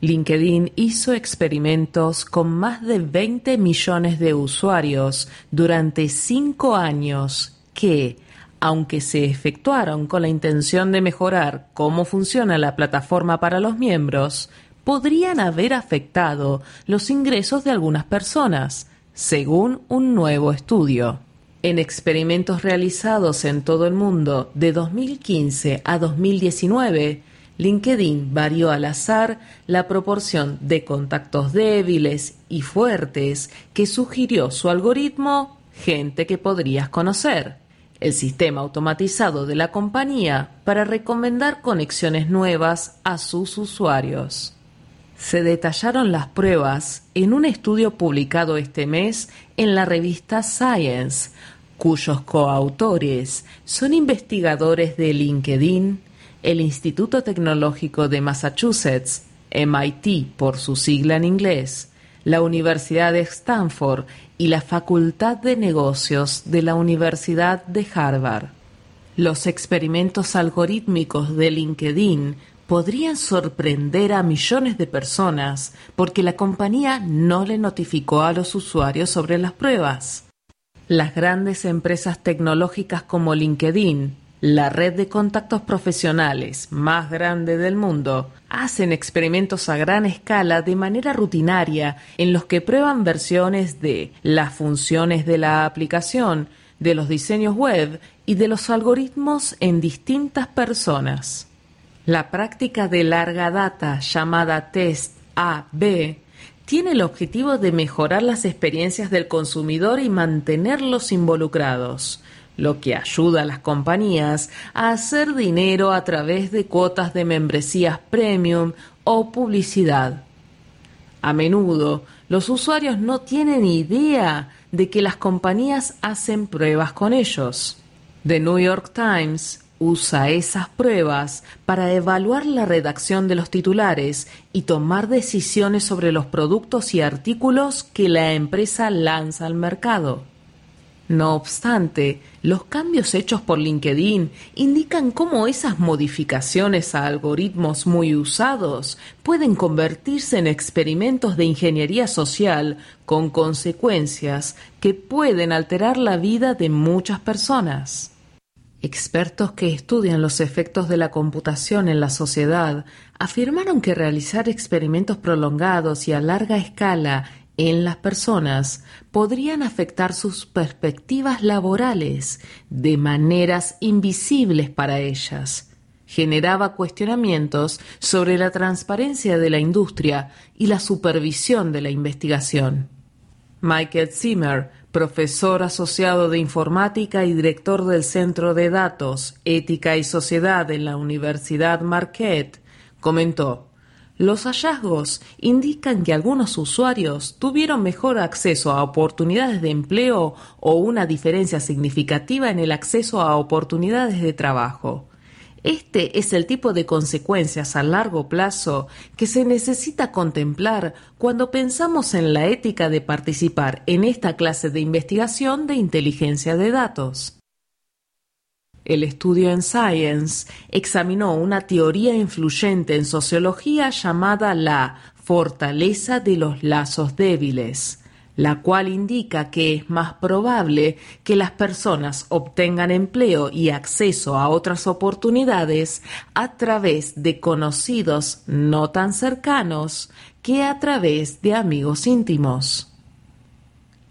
LinkedIn hizo experimentos con más de 20 millones de usuarios durante cinco años que, aunque se efectuaron con la intención de mejorar cómo funciona la plataforma para los miembros, podrían haber afectado los ingresos de algunas personas, según un nuevo estudio. En experimentos realizados en todo el mundo de 2015 a 2019, LinkedIn varió al azar la proporción de contactos débiles y fuertes que sugirió su algoritmo gente que podrías conocer el sistema automatizado de la compañía para recomendar conexiones nuevas a sus usuarios. Se detallaron las pruebas en un estudio publicado este mes en la revista Science, cuyos coautores son investigadores de LinkedIn, el Instituto Tecnológico de Massachusetts, MIT por su sigla en inglés, la Universidad de Stanford y la Facultad de Negocios de la Universidad de Harvard. Los experimentos algorítmicos de LinkedIn podrían sorprender a millones de personas porque la compañía no le notificó a los usuarios sobre las pruebas. Las grandes empresas tecnológicas como LinkedIn la red de contactos profesionales más grande del mundo, hacen experimentos a gran escala de manera rutinaria en los que prueban versiones de las funciones de la aplicación, de los diseños web y de los algoritmos en distintas personas. La práctica de larga data llamada Test A-B tiene el objetivo de mejorar las experiencias del consumidor y mantenerlos involucrados lo que ayuda a las compañías a hacer dinero a través de cuotas de membresías premium o publicidad. A menudo, los usuarios no tienen idea de que las compañías hacen pruebas con ellos. The New York Times usa esas pruebas para evaluar la redacción de los titulares y tomar decisiones sobre los productos y artículos que la empresa lanza al mercado. No obstante, los cambios hechos por LinkedIn indican cómo esas modificaciones a algoritmos muy usados pueden convertirse en experimentos de ingeniería social con consecuencias que pueden alterar la vida de muchas personas. Expertos que estudian los efectos de la computación en la sociedad afirmaron que realizar experimentos prolongados y a larga escala en las personas podrían afectar sus perspectivas laborales de maneras invisibles para ellas. Generaba cuestionamientos sobre la transparencia de la industria y la supervisión de la investigación. Michael Zimmer, profesor asociado de informática y director del Centro de Datos, Ética y Sociedad en la Universidad Marquette, comentó los hallazgos indican que algunos usuarios tuvieron mejor acceso a oportunidades de empleo o una diferencia significativa en el acceso a oportunidades de trabajo. Este es el tipo de consecuencias a largo plazo que se necesita contemplar cuando pensamos en la ética de participar en esta clase de investigación de inteligencia de datos. El estudio en Science examinó una teoría influyente en sociología llamada la fortaleza de los lazos débiles, la cual indica que es más probable que las personas obtengan empleo y acceso a otras oportunidades a través de conocidos no tan cercanos que a través de amigos íntimos.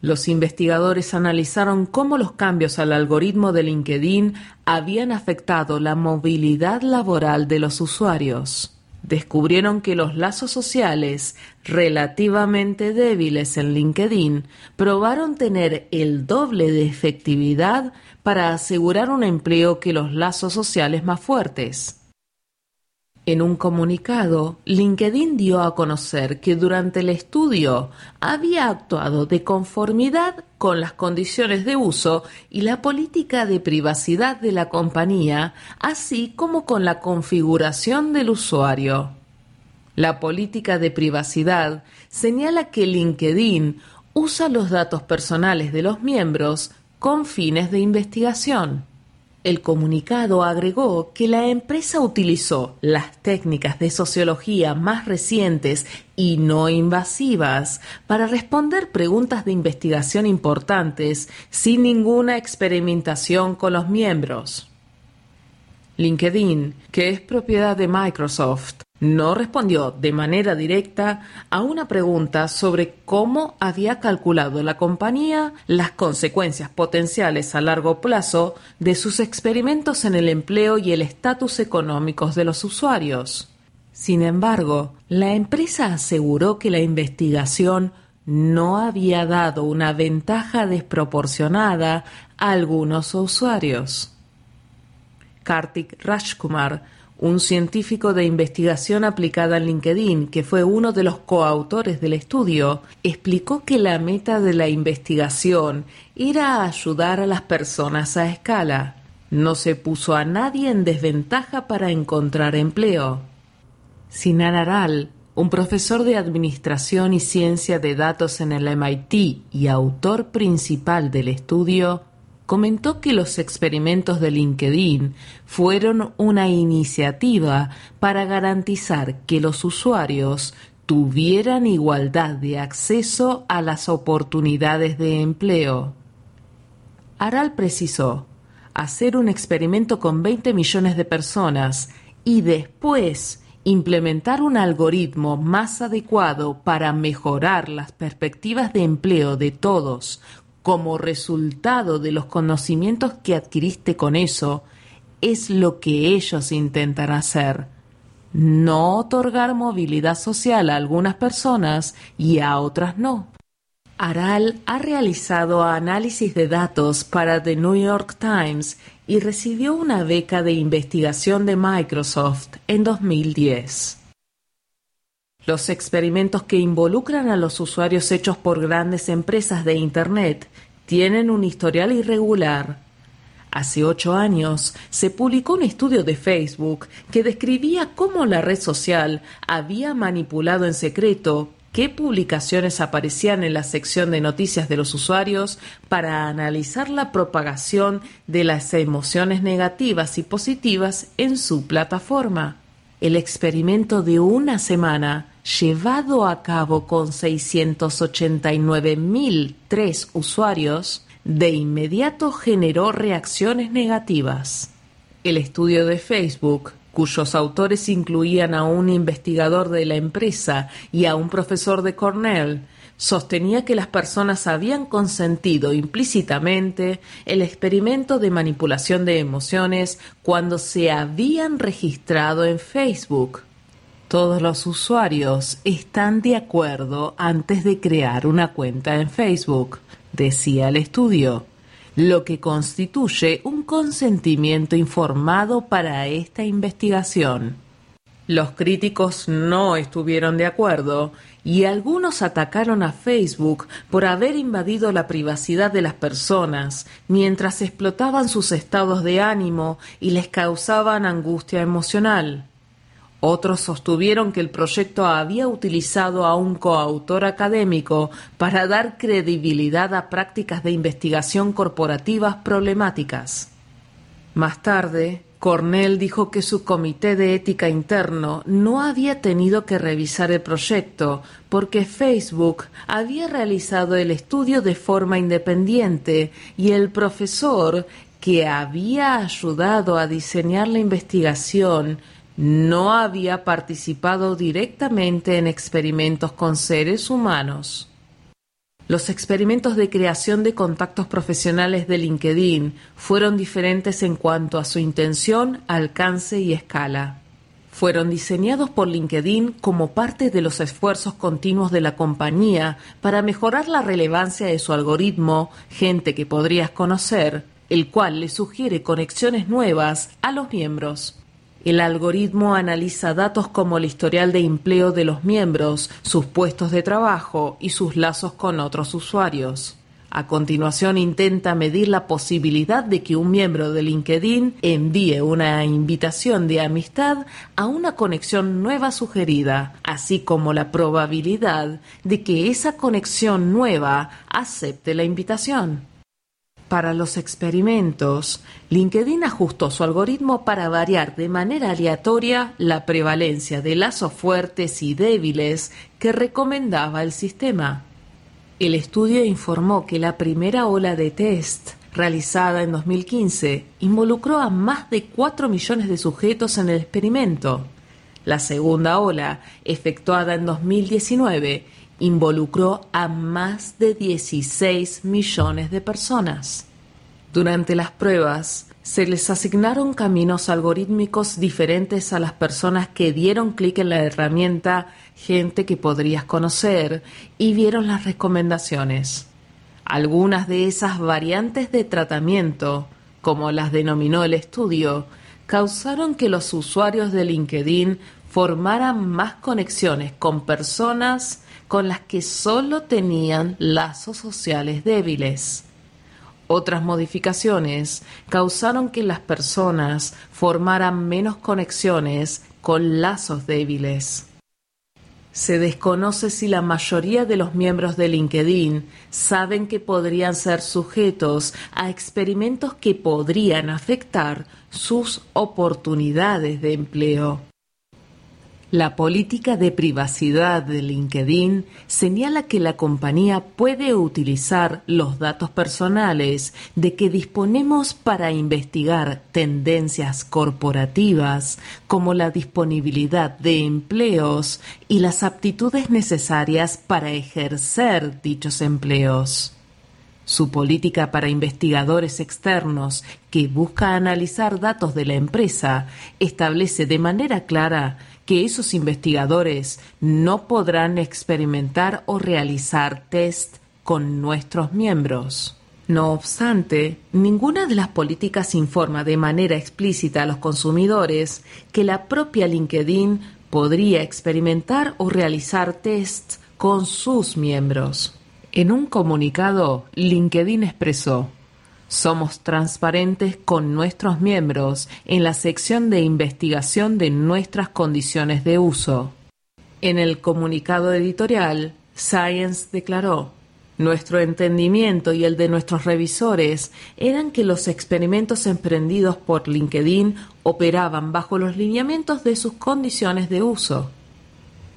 Los investigadores analizaron cómo los cambios al algoritmo de LinkedIn habían afectado la movilidad laboral de los usuarios. Descubrieron que los lazos sociales relativamente débiles en LinkedIn probaron tener el doble de efectividad para asegurar un empleo que los lazos sociales más fuertes. En un comunicado, LinkedIn dio a conocer que durante el estudio había actuado de conformidad con las condiciones de uso y la política de privacidad de la compañía, así como con la configuración del usuario. La política de privacidad señala que LinkedIn usa los datos personales de los miembros con fines de investigación. El comunicado agregó que la empresa utilizó las técnicas de sociología más recientes y no invasivas para responder preguntas de investigación importantes sin ninguna experimentación con los miembros. LinkedIn, que es propiedad de Microsoft, no respondió de manera directa a una pregunta sobre cómo había calculado la compañía las consecuencias potenciales a largo plazo de sus experimentos en el empleo y el estatus económicos de los usuarios. Sin embargo, la empresa aseguró que la investigación no había dado una ventaja desproporcionada a algunos usuarios. Kartik Rajkumar, un científico de investigación aplicada en LinkedIn, que fue uno de los coautores del estudio, explicó que la meta de la investigación era ayudar a las personas a escala. No se puso a nadie en desventaja para encontrar empleo. Sinan Aral, un profesor de Administración y Ciencia de Datos en el MIT y autor principal del estudio, comentó que los experimentos de LinkedIn fueron una iniciativa para garantizar que los usuarios tuvieran igualdad de acceso a las oportunidades de empleo. Aral precisó, hacer un experimento con 20 millones de personas y después implementar un algoritmo más adecuado para mejorar las perspectivas de empleo de todos como resultado de los conocimientos que adquiriste con eso, es lo que ellos intentan hacer. No otorgar movilidad social a algunas personas y a otras no. Aral ha realizado análisis de datos para The New York Times y recibió una beca de investigación de Microsoft en 2010. Los experimentos que involucran a los usuarios hechos por grandes empresas de Internet tienen un historial irregular. Hace ocho años se publicó un estudio de Facebook que describía cómo la red social había manipulado en secreto qué publicaciones aparecían en la sección de noticias de los usuarios para analizar la propagación de las emociones negativas y positivas en su plataforma. El experimento de una semana llevado a cabo con 689.003 usuarios, de inmediato generó reacciones negativas. El estudio de Facebook, cuyos autores incluían a un investigador de la empresa y a un profesor de Cornell, sostenía que las personas habían consentido implícitamente el experimento de manipulación de emociones cuando se habían registrado en Facebook. Todos los usuarios están de acuerdo antes de crear una cuenta en Facebook, decía el estudio, lo que constituye un consentimiento informado para esta investigación. Los críticos no estuvieron de acuerdo y algunos atacaron a Facebook por haber invadido la privacidad de las personas mientras explotaban sus estados de ánimo y les causaban angustia emocional. Otros sostuvieron que el proyecto había utilizado a un coautor académico para dar credibilidad a prácticas de investigación corporativas problemáticas. Más tarde, Cornell dijo que su comité de ética interno no había tenido que revisar el proyecto porque Facebook había realizado el estudio de forma independiente y el profesor que había ayudado a diseñar la investigación no había participado directamente en experimentos con seres humanos. Los experimentos de creación de contactos profesionales de LinkedIn fueron diferentes en cuanto a su intención, alcance y escala. Fueron diseñados por LinkedIn como parte de los esfuerzos continuos de la compañía para mejorar la relevancia de su algoritmo, gente que podrías conocer, el cual le sugiere conexiones nuevas a los miembros. El algoritmo analiza datos como el historial de empleo de los miembros, sus puestos de trabajo y sus lazos con otros usuarios. A continuación intenta medir la posibilidad de que un miembro de LinkedIn envíe una invitación de amistad a una conexión nueva sugerida, así como la probabilidad de que esa conexión nueva acepte la invitación. Para los experimentos, LinkedIn ajustó su algoritmo para variar de manera aleatoria la prevalencia de lazos fuertes y débiles que recomendaba el sistema. El estudio informó que la primera ola de test, realizada en 2015, involucró a más de 4 millones de sujetos en el experimento. La segunda ola, efectuada en 2019, involucró a más de 16 millones de personas. Durante las pruebas, se les asignaron caminos algorítmicos diferentes a las personas que dieron clic en la herramienta gente que podrías conocer y vieron las recomendaciones. Algunas de esas variantes de tratamiento, como las denominó el estudio, causaron que los usuarios de LinkedIn formaran más conexiones con personas con las que solo tenían lazos sociales débiles. Otras modificaciones causaron que las personas formaran menos conexiones con lazos débiles. Se desconoce si la mayoría de los miembros de LinkedIn saben que podrían ser sujetos a experimentos que podrían afectar sus oportunidades de empleo. La política de privacidad de LinkedIn señala que la compañía puede utilizar los datos personales de que disponemos para investigar tendencias corporativas como la disponibilidad de empleos y las aptitudes necesarias para ejercer dichos empleos. Su política para investigadores externos, que busca analizar datos de la empresa, establece de manera clara que esos investigadores no podrán experimentar o realizar test con nuestros miembros. No obstante, ninguna de las políticas informa de manera explícita a los consumidores que la propia LinkedIn podría experimentar o realizar tests con sus miembros. En un comunicado, LinkedIn expresó somos transparentes con nuestros miembros en la sección de investigación de nuestras condiciones de uso. En el comunicado editorial, Science declaró, nuestro entendimiento y el de nuestros revisores eran que los experimentos emprendidos por LinkedIn operaban bajo los lineamientos de sus condiciones de uso.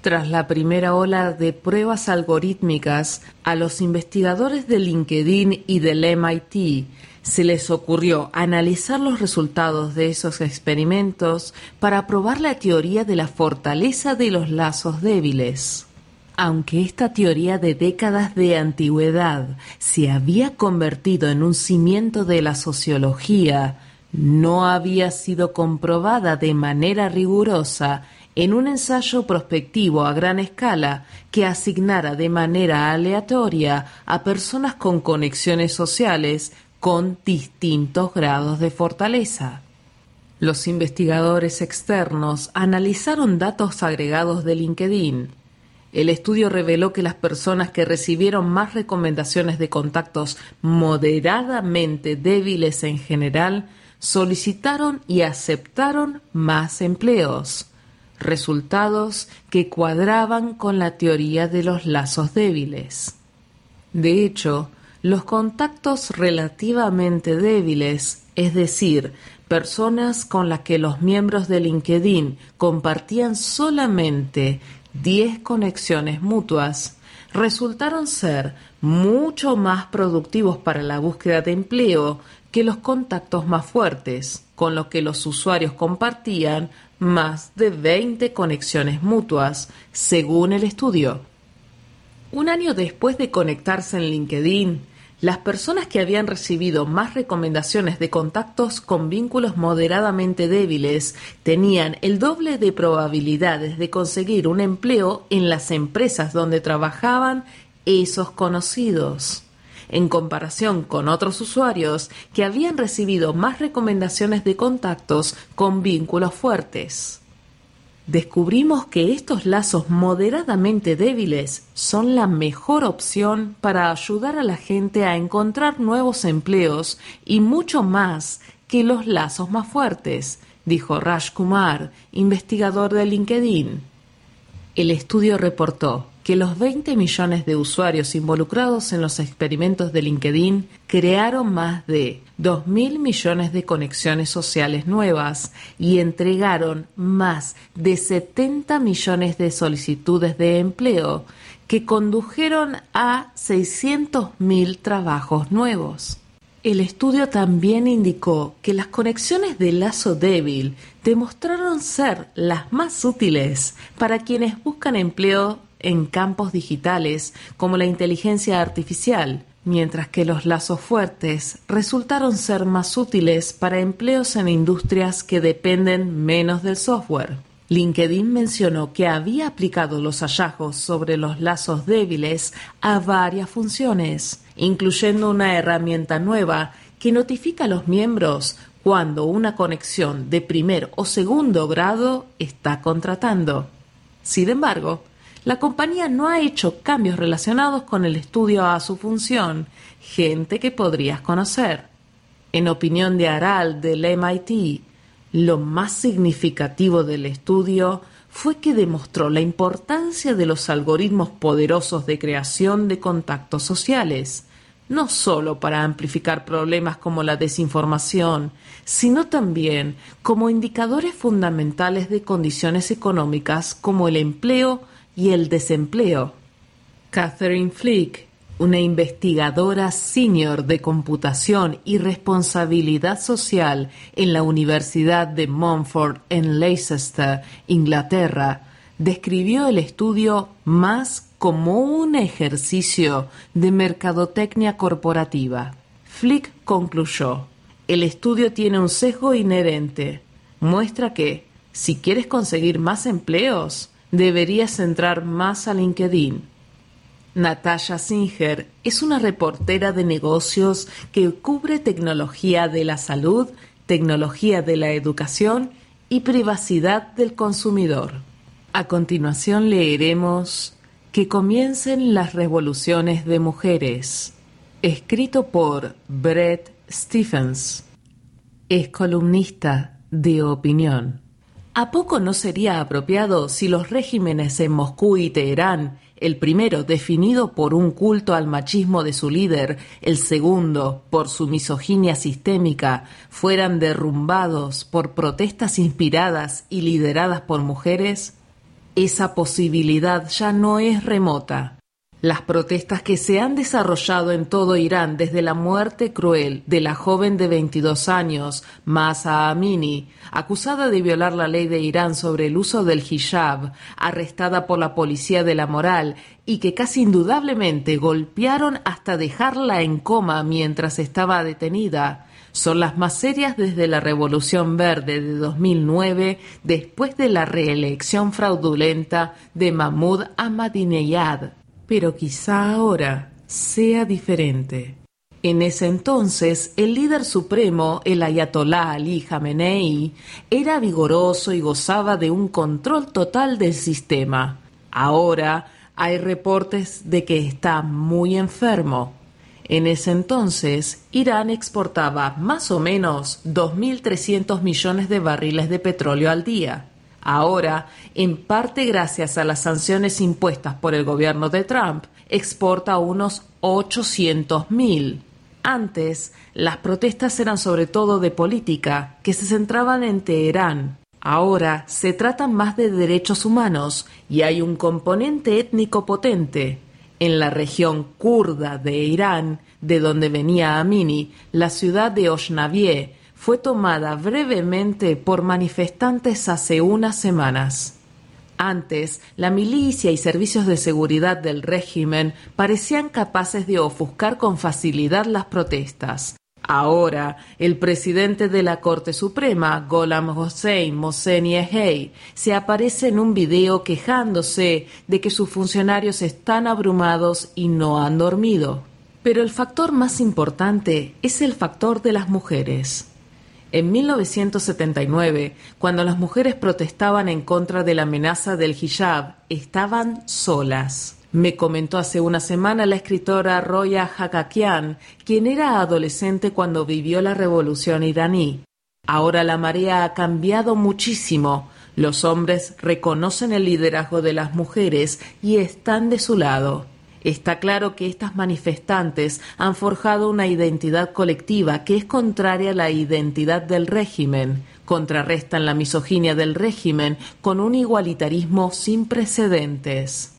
Tras la primera ola de pruebas algorítmicas, a los investigadores de LinkedIn y del MIT se les ocurrió analizar los resultados de esos experimentos para probar la teoría de la fortaleza de los lazos débiles. Aunque esta teoría de décadas de antigüedad se había convertido en un cimiento de la sociología, no había sido comprobada de manera rigurosa en un ensayo prospectivo a gran escala que asignara de manera aleatoria a personas con conexiones sociales con distintos grados de fortaleza. Los investigadores externos analizaron datos agregados de LinkedIn. El estudio reveló que las personas que recibieron más recomendaciones de contactos moderadamente débiles en general solicitaron y aceptaron más empleos resultados que cuadraban con la teoría de los lazos débiles. De hecho, los contactos relativamente débiles, es decir, personas con las que los miembros de LinkedIn compartían solamente 10 conexiones mutuas, resultaron ser mucho más productivos para la búsqueda de empleo que los contactos más fuertes, con los que los usuarios compartían más de 20 conexiones mutuas, según el estudio. Un año después de conectarse en LinkedIn, las personas que habían recibido más recomendaciones de contactos con vínculos moderadamente débiles tenían el doble de probabilidades de conseguir un empleo en las empresas donde trabajaban esos conocidos en comparación con otros usuarios que habían recibido más recomendaciones de contactos con vínculos fuertes. descubrimos que estos lazos moderadamente débiles son la mejor opción para ayudar a la gente a encontrar nuevos empleos y mucho más que los lazos más fuertes, dijo Raj Kumar, investigador de LinkedIn. El estudio reportó que los 20 millones de usuarios involucrados en los experimentos de LinkedIn crearon más de 2.000 millones de conexiones sociales nuevas y entregaron más de 70 millones de solicitudes de empleo que condujeron a 600.000 trabajos nuevos. El estudio también indicó que las conexiones de lazo débil demostraron ser las más útiles para quienes buscan empleo en campos digitales como la inteligencia artificial, mientras que los lazos fuertes resultaron ser más útiles para empleos en industrias que dependen menos del software. LinkedIn mencionó que había aplicado los hallazgos sobre los lazos débiles a varias funciones, incluyendo una herramienta nueva que notifica a los miembros cuando una conexión de primer o segundo grado está contratando. Sin embargo, la compañía no ha hecho cambios relacionados con el estudio a su función, gente que podrías conocer. En opinión de Aral del MIT, lo más significativo del estudio fue que demostró la importancia de los algoritmos poderosos de creación de contactos sociales, no solo para amplificar problemas como la desinformación, sino también como indicadores fundamentales de condiciones económicas como el empleo y el desempleo. Catherine Flick, una investigadora senior de computación y responsabilidad social en la Universidad de Montfort en Leicester, Inglaterra, describió el estudio más como un ejercicio de mercadotecnia corporativa. Flick concluyó, el estudio tiene un sesgo inherente. Muestra que, si quieres conseguir más empleos, deberías entrar más a LinkedIn. Natasha Singer es una reportera de negocios que cubre tecnología de la salud, tecnología de la educación y privacidad del consumidor. A continuación leeremos Que comiencen las revoluciones de mujeres, escrito por Brett Stephens. Es columnista de opinión. ¿A poco no sería apropiado si los regímenes en Moscú y Teherán, el primero definido por un culto al machismo de su líder, el segundo por su misoginia sistémica, fueran derrumbados por protestas inspiradas y lideradas por mujeres? Esa posibilidad ya no es remota. Las protestas que se han desarrollado en todo Irán desde la muerte cruel de la joven de 22 años, Masa Amini, acusada de violar la ley de Irán sobre el uso del hijab, arrestada por la policía de la moral y que casi indudablemente golpearon hasta dejarla en coma mientras estaba detenida, son las más serias desde la Revolución Verde de 2009, después de la reelección fraudulenta de Mahmoud Ahmadinejad pero quizá ahora sea diferente. En ese entonces, el líder supremo, el ayatolá Ali Khamenei, era vigoroso y gozaba de un control total del sistema. Ahora hay reportes de que está muy enfermo. En ese entonces, Irán exportaba más o menos 2.300 millones de barriles de petróleo al día. Ahora, en parte gracias a las sanciones impuestas por el gobierno de Trump, exporta unos 800 mil. Antes, las protestas eran sobre todo de política, que se centraban en Teherán. Ahora se tratan más de derechos humanos y hay un componente étnico potente. En la región kurda de Irán, de donde venía Amini, la ciudad de Oshnavie, fue tomada brevemente por manifestantes hace unas semanas. Antes, la milicia y servicios de seguridad del régimen parecían capaces de ofuscar con facilidad las protestas. Ahora, el presidente de la Corte Suprema, Golam Hossein Mohseni se aparece en un video quejándose de que sus funcionarios están abrumados y no han dormido. Pero el factor más importante es el factor de las mujeres. En 1979, cuando las mujeres protestaban en contra de la amenaza del hijab, estaban solas. Me comentó hace una semana la escritora Roya Hakakian, quien era adolescente cuando vivió la revolución iraní. Ahora la marea ha cambiado muchísimo. Los hombres reconocen el liderazgo de las mujeres y están de su lado. Está claro que estas manifestantes han forjado una identidad colectiva que es contraria a la identidad del régimen, contrarrestan la misoginia del régimen con un igualitarismo sin precedentes.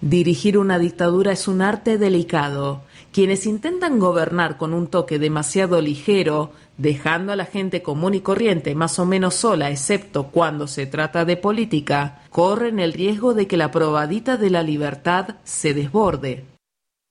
Dirigir una dictadura es un arte delicado. Quienes intentan gobernar con un toque demasiado ligero, dejando a la gente común y corriente más o menos sola, excepto cuando se trata de política, corren el riesgo de que la probadita de la libertad se desborde.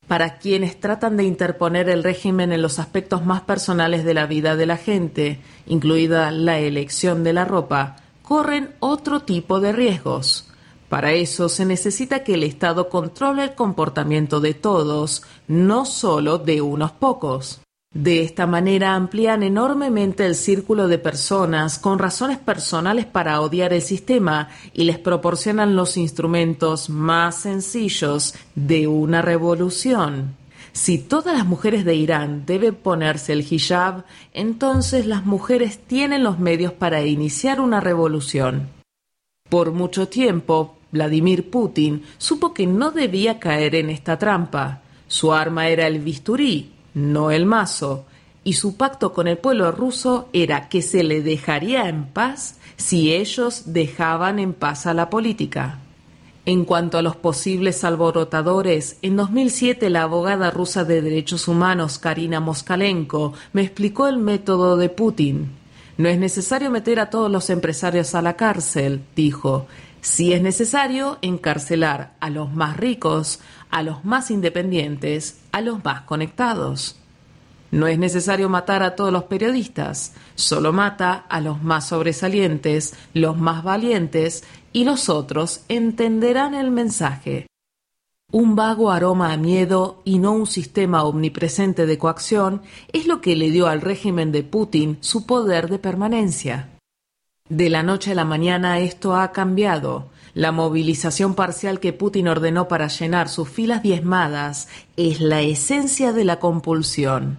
Para quienes tratan de interponer el régimen en los aspectos más personales de la vida de la gente, incluida la elección de la ropa, corren otro tipo de riesgos. Para eso se necesita que el Estado controle el comportamiento de todos, no solo de unos pocos. De esta manera amplían enormemente el círculo de personas con razones personales para odiar el sistema y les proporcionan los instrumentos más sencillos de una revolución. Si todas las mujeres de Irán deben ponerse el hijab, entonces las mujeres tienen los medios para iniciar una revolución. Por mucho tiempo, Vladimir Putin supo que no debía caer en esta trampa. Su arma era el bisturí, no el mazo, y su pacto con el pueblo ruso era que se le dejaría en paz si ellos dejaban en paz a la política. En cuanto a los posibles alborotadores, en 2007 la abogada rusa de derechos humanos Karina Moskalenko me explicó el método de Putin. No es necesario meter a todos los empresarios a la cárcel, dijo. Si es necesario, encarcelar a los más ricos, a los más independientes, a los más conectados. No es necesario matar a todos los periodistas, solo mata a los más sobresalientes, los más valientes, y los otros entenderán el mensaje. Un vago aroma a miedo y no un sistema omnipresente de coacción es lo que le dio al régimen de Putin su poder de permanencia. De la noche a la mañana esto ha cambiado. La movilización parcial que Putin ordenó para llenar sus filas diezmadas es la esencia de la compulsión.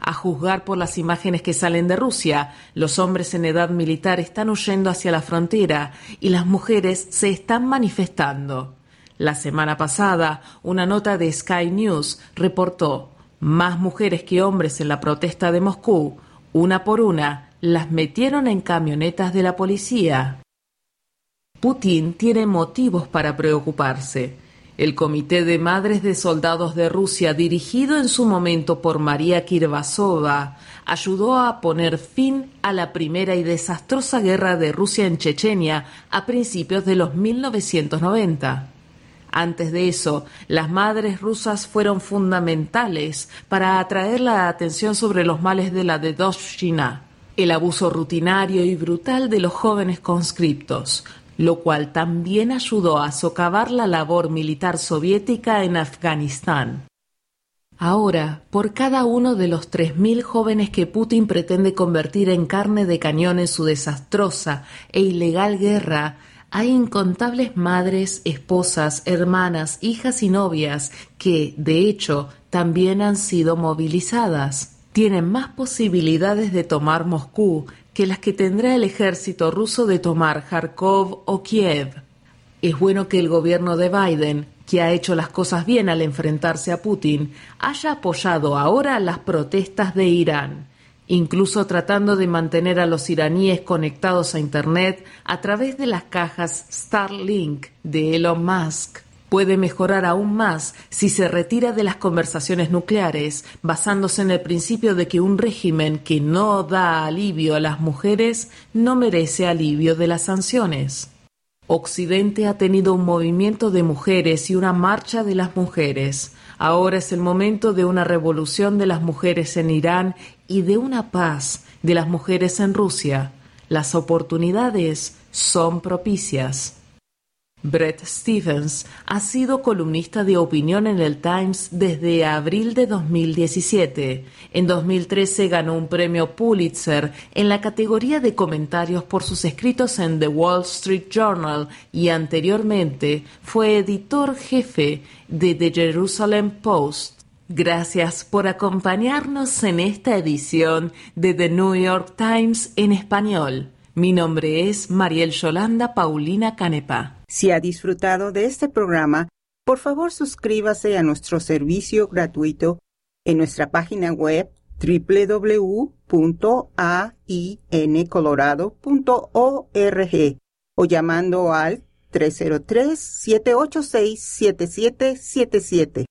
A juzgar por las imágenes que salen de Rusia, los hombres en edad militar están huyendo hacia la frontera y las mujeres se están manifestando. La semana pasada, una nota de Sky News reportó más mujeres que hombres en la protesta de Moscú, una por una, las metieron en camionetas de la policía. Putin tiene motivos para preocuparse. El Comité de Madres de Soldados de Rusia, dirigido en su momento por María Kirvasova, ayudó a poner fin a la primera y desastrosa guerra de Rusia en Chechenia a principios de los 1990. Antes de eso, las madres rusas fueron fundamentales para atraer la atención sobre los males de la Dedoshina el abuso rutinario y brutal de los jóvenes conscriptos, lo cual también ayudó a socavar la labor militar soviética en Afganistán. Ahora, por cada uno de los 3.000 jóvenes que Putin pretende convertir en carne de cañón en su desastrosa e ilegal guerra, hay incontables madres, esposas, hermanas, hijas y novias que, de hecho, también han sido movilizadas tienen más posibilidades de tomar Moscú que las que tendrá el ejército ruso de tomar Kharkov o Kiev. Es bueno que el gobierno de Biden, que ha hecho las cosas bien al enfrentarse a Putin, haya apoyado ahora las protestas de Irán, incluso tratando de mantener a los iraníes conectados a Internet a través de las cajas Starlink de Elon Musk puede mejorar aún más si se retira de las conversaciones nucleares, basándose en el principio de que un régimen que no da alivio a las mujeres no merece alivio de las sanciones. Occidente ha tenido un movimiento de mujeres y una marcha de las mujeres. Ahora es el momento de una revolución de las mujeres en Irán y de una paz de las mujeres en Rusia. Las oportunidades son propicias. Brett Stevens ha sido columnista de opinión en el Times desde abril de 2017. En 2013 ganó un premio Pulitzer en la categoría de comentarios por sus escritos en The Wall Street Journal y anteriormente fue editor jefe de The Jerusalem Post. Gracias por acompañarnos en esta edición de The New York Times en español. Mi nombre es Mariel Yolanda Paulina Canepa. Si ha disfrutado de este programa, por favor suscríbase a nuestro servicio gratuito en nuestra página web www.aincolorado.org o llamando al 303-786-7777.